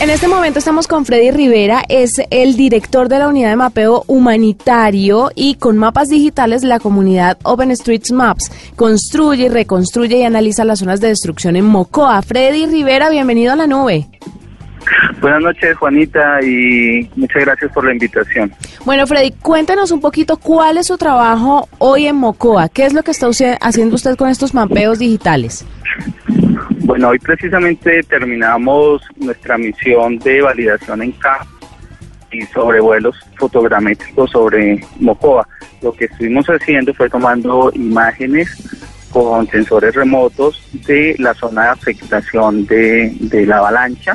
En este momento estamos con Freddy Rivera, es el director de la unidad de mapeo humanitario y con mapas digitales la comunidad OpenStreets Maps construye, reconstruye y analiza las zonas de destrucción en Mocoa. Freddy Rivera, bienvenido a la nube. Buenas noches, Juanita, y muchas gracias por la invitación. Bueno, Freddy, cuéntenos un poquito cuál es su trabajo hoy en Mocoa. ¿Qué es lo que está usted, haciendo usted con estos mapeos digitales? Bueno, hoy precisamente terminamos nuestra misión de validación en campo y sobrevuelos fotogramétricos sobre Mocoa. Lo que estuvimos haciendo fue tomando imágenes con sensores remotos de la zona de afectación de, de la avalancha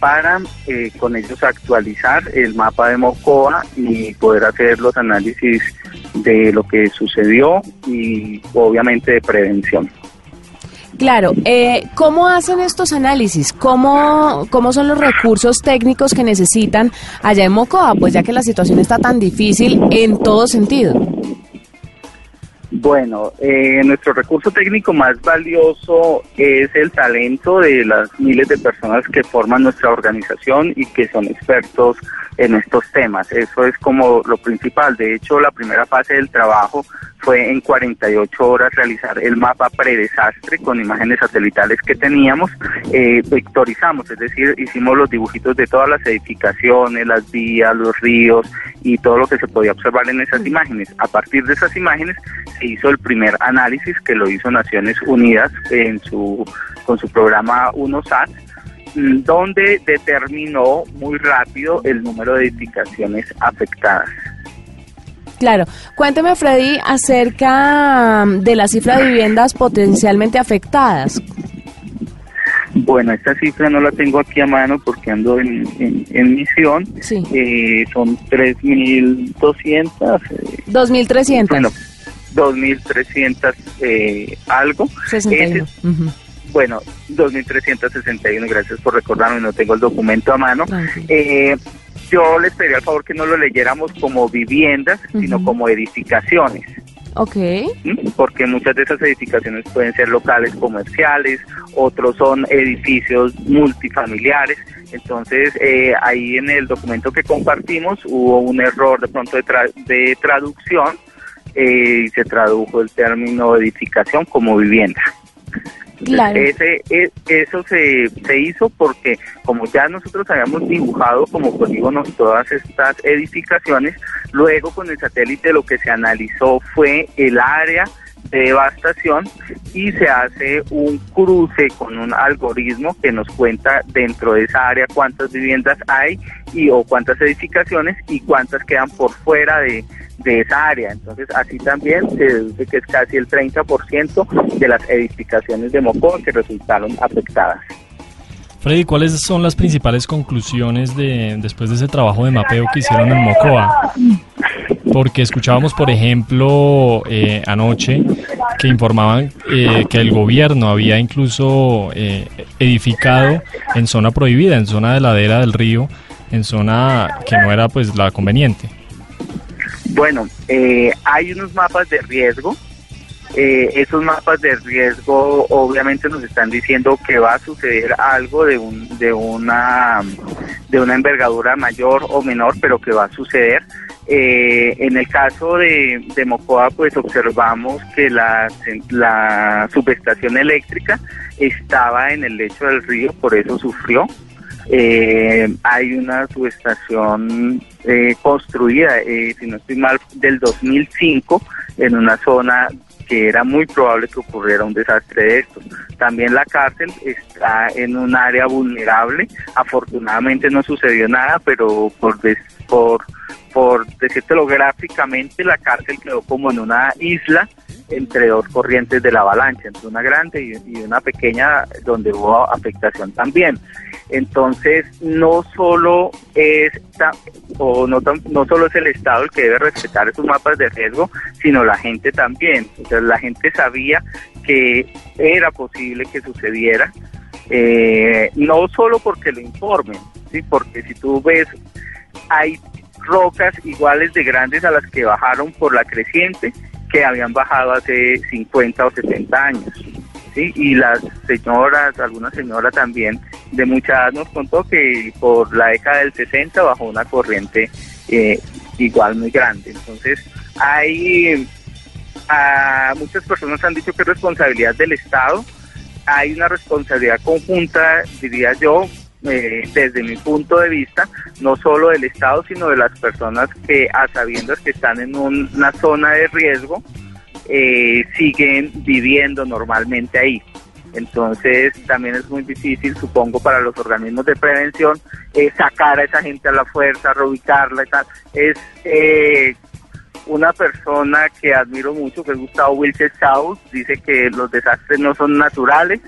para eh, con ellos actualizar el mapa de Mocoa y poder hacer los análisis de lo que sucedió y obviamente de prevención. Claro, eh, ¿cómo hacen estos análisis? ¿Cómo, ¿Cómo son los recursos técnicos que necesitan allá en Mocoa? Pues ya que la situación está tan difícil en todo sentido. Bueno, eh, nuestro recurso técnico más valioso es el talento de las miles de personas que forman nuestra organización y que son expertos en estos temas. Eso es como lo principal. De hecho, la primera fase del trabajo fue en 48 horas realizar el mapa predesastre con imágenes satelitales que teníamos, eh, vectorizamos, es decir, hicimos los dibujitos de todas las edificaciones, las vías, los ríos y todo lo que se podía observar en esas imágenes. A partir de esas imágenes se hizo el primer análisis que lo hizo Naciones Unidas en su con su programa UNOSAT donde determinó muy rápido el número de edificaciones afectadas. Claro. Cuénteme, Freddy, acerca mm, de la cifra de viviendas potencialmente afectadas. Bueno, esta cifra no la tengo aquí a mano porque ando en, en, misión. Sí. Eh, son 3.200. Eh, 2.300. Bueno, 2.300 eh, algo. 61. Ese, uh -huh. Bueno, 2.361, gracias por recordarme, no tengo el documento a mano. Eh, yo les pedí al favor que no lo leyéramos como viviendas, uh -huh. sino como edificaciones. Ok. Porque muchas de esas edificaciones pueden ser locales comerciales, otros son edificios multifamiliares. Entonces, eh, ahí en el documento que compartimos hubo un error de pronto de, tra de traducción eh, y se tradujo el término edificación como vivienda. Claro. Ese, es, eso se, se hizo porque como ya nosotros habíamos dibujado como polígonos todas estas edificaciones, luego con el satélite lo que se analizó fue el área de devastación y se hace un cruce con un algoritmo que nos cuenta dentro de esa área cuántas viviendas hay y o cuántas edificaciones y cuántas quedan por fuera de, de esa área. Entonces, así también se deduce que es casi el 30% de las edificaciones de Mocoa que resultaron afectadas. Freddy, ¿cuáles son las principales conclusiones de después de ese trabajo de mapeo que hicieron en Mocoa? Porque escuchábamos, por ejemplo, eh, anoche que informaban eh, que el gobierno había incluso eh, edificado en zona prohibida, en zona de ladera del río, en zona que no era pues la conveniente. Bueno, eh, hay unos mapas de riesgo. Eh, esos mapas de riesgo obviamente nos están diciendo que va a suceder algo de, un, de, una, de una envergadura mayor o menor, pero que va a suceder. Eh, en el caso de, de, Mocoa, pues observamos que la, la subestación eléctrica estaba en el lecho del río, por eso sufrió. Eh, hay una subestación eh, construida, eh, si no estoy mal, del 2005 en una zona que era muy probable que ocurriera un desastre de estos. También la cárcel está en un área vulnerable. Afortunadamente no sucedió nada, pero por, des, por, por decírtelo gráficamente, la cárcel quedó como en una isla entre dos corrientes de la avalancha, entre una grande y, y una pequeña donde hubo afectación también. Entonces, no solo es o no, no solo es el Estado el que debe respetar esos mapas de riesgo, sino la gente también. Entonces, la gente sabía que era posible que sucediera, eh, no solo porque lo informen, ¿sí? porque si tú ves, hay rocas iguales de grandes a las que bajaron por la creciente que habían bajado hace 50 o 70 años. ¿sí? Y las señoras, alguna señora también de mucha edad nos contó que por la década del 60 bajó una corriente eh, igual muy grande. Entonces, hay a, muchas personas han dicho que es responsabilidad del Estado, hay una responsabilidad conjunta, diría yo, eh, desde mi punto de vista, no solo del Estado, sino de las personas que, a sabiendas que están en una zona de riesgo, eh, siguen viviendo normalmente ahí. Entonces también es muy difícil, supongo, para los organismos de prevención eh, sacar a esa gente a la fuerza, reubicarla y tal. Es eh, una persona que admiro mucho, que es Gustavo Wilches Chaus, dice que los desastres no son naturales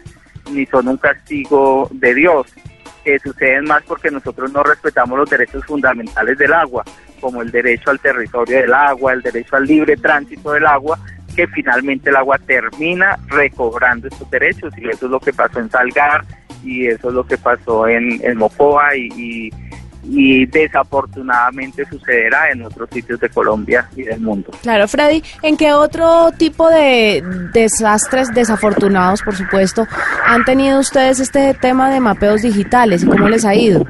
ni son un castigo de Dios, que suceden más porque nosotros no respetamos los derechos fundamentales del agua, como el derecho al territorio del agua, el derecho al libre tránsito del agua, que finalmente el agua termina recobrando estos derechos. Y eso es lo que pasó en Salgar y eso es lo que pasó en, en Mocoa y, y desafortunadamente sucederá en otros sitios de Colombia y del mundo. Claro, Freddy, ¿en qué otro tipo de desastres desafortunados, por supuesto, han tenido ustedes este tema de mapeos digitales y cómo les ha ido?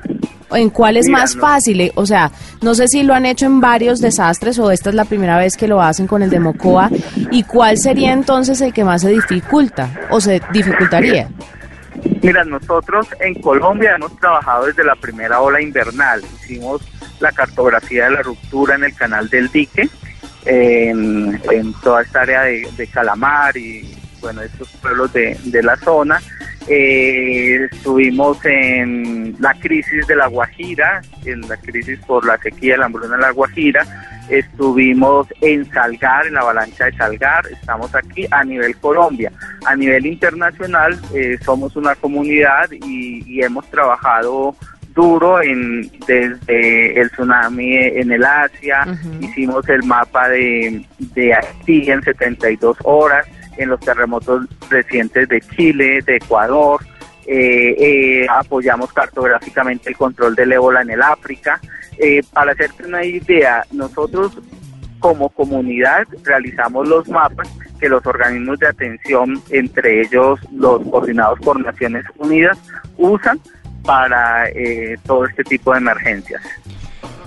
¿En cuál es más fácil? O sea, no sé si lo han hecho en varios desastres o esta es la primera vez que lo hacen con el de Mocoa. ¿Y cuál sería entonces el que más se dificulta o se dificultaría? Mira, nosotros en Colombia hemos trabajado desde la primera ola invernal. Hicimos la cartografía de la ruptura en el canal del dique, en, toda esta área de, Calamar y bueno, estos pueblos de, de la zona. Eh, estuvimos en la crisis de la Guajira, en la crisis por la sequía, la hambruna de la Guajira. Estuvimos en Salgar, en la avalancha de Salgar. Estamos aquí a nivel Colombia. A nivel internacional, eh, somos una comunidad y, hemos trabajado duro en desde el tsunami en el Asia, hicimos el mapa de, de Haití en 72 horas, en los terremotos recientes de Chile, de Ecuador, eh, eh, apoyamos cartográficamente el control del ébola en el África. Eh, para hacerte una idea, nosotros como comunidad realizamos los mapas que los organismos de atención, entre ellos los coordinados por Naciones Unidas, usan para todo este tipo de emergencias.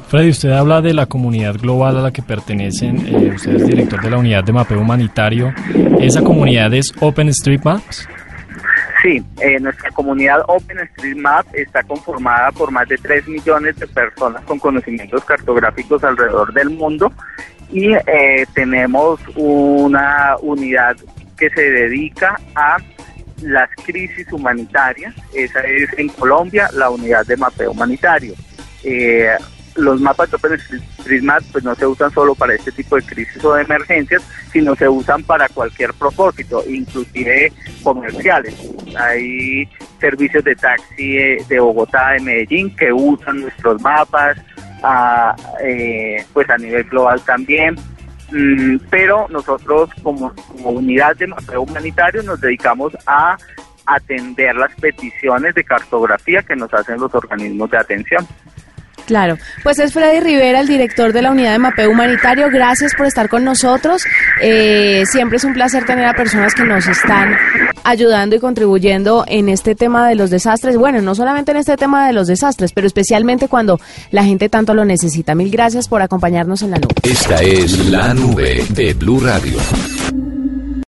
Freddy, usted habla de la comunidad global a la que pertenecen, eh, usted es director de la unidad de mapeo humanitario. ¿Esa comunidad es OpenStreetMaps? Sí, eh, nuestra comunidad OpenStreetMap está conformada por más de 3 millones de personas con conocimientos cartográficos alrededor del mundo y eh, tenemos una unidad que se dedica a las crisis humanitarias. Esa es en Colombia la unidad de mapeo humanitario. Eh, los mapas de OpenStreetMap pues no se usan solo para este tipo de crisis o de emergencias, sino se usan para cualquier propósito, inclusive comerciales. Hay servicios de taxi de Bogotá, de Medellín, que usan nuestros mapas, a, eh, pues a nivel global también. Mm, pero nosotros como, como unidad de mapeo humanitario nos dedicamos a atender las peticiones de cartografía que nos hacen los organismos de atención. Claro, pues es Freddy Rivera, el director de la unidad de mapeo humanitario. Gracias por estar con nosotros. Eh, siempre es un placer tener a personas que nos están ayudando y contribuyendo en este tema de los desastres. Bueno, no solamente en este tema de los desastres, pero especialmente cuando la gente tanto lo necesita. Mil gracias por acompañarnos en la nube. Esta es la nube de Blue Radio.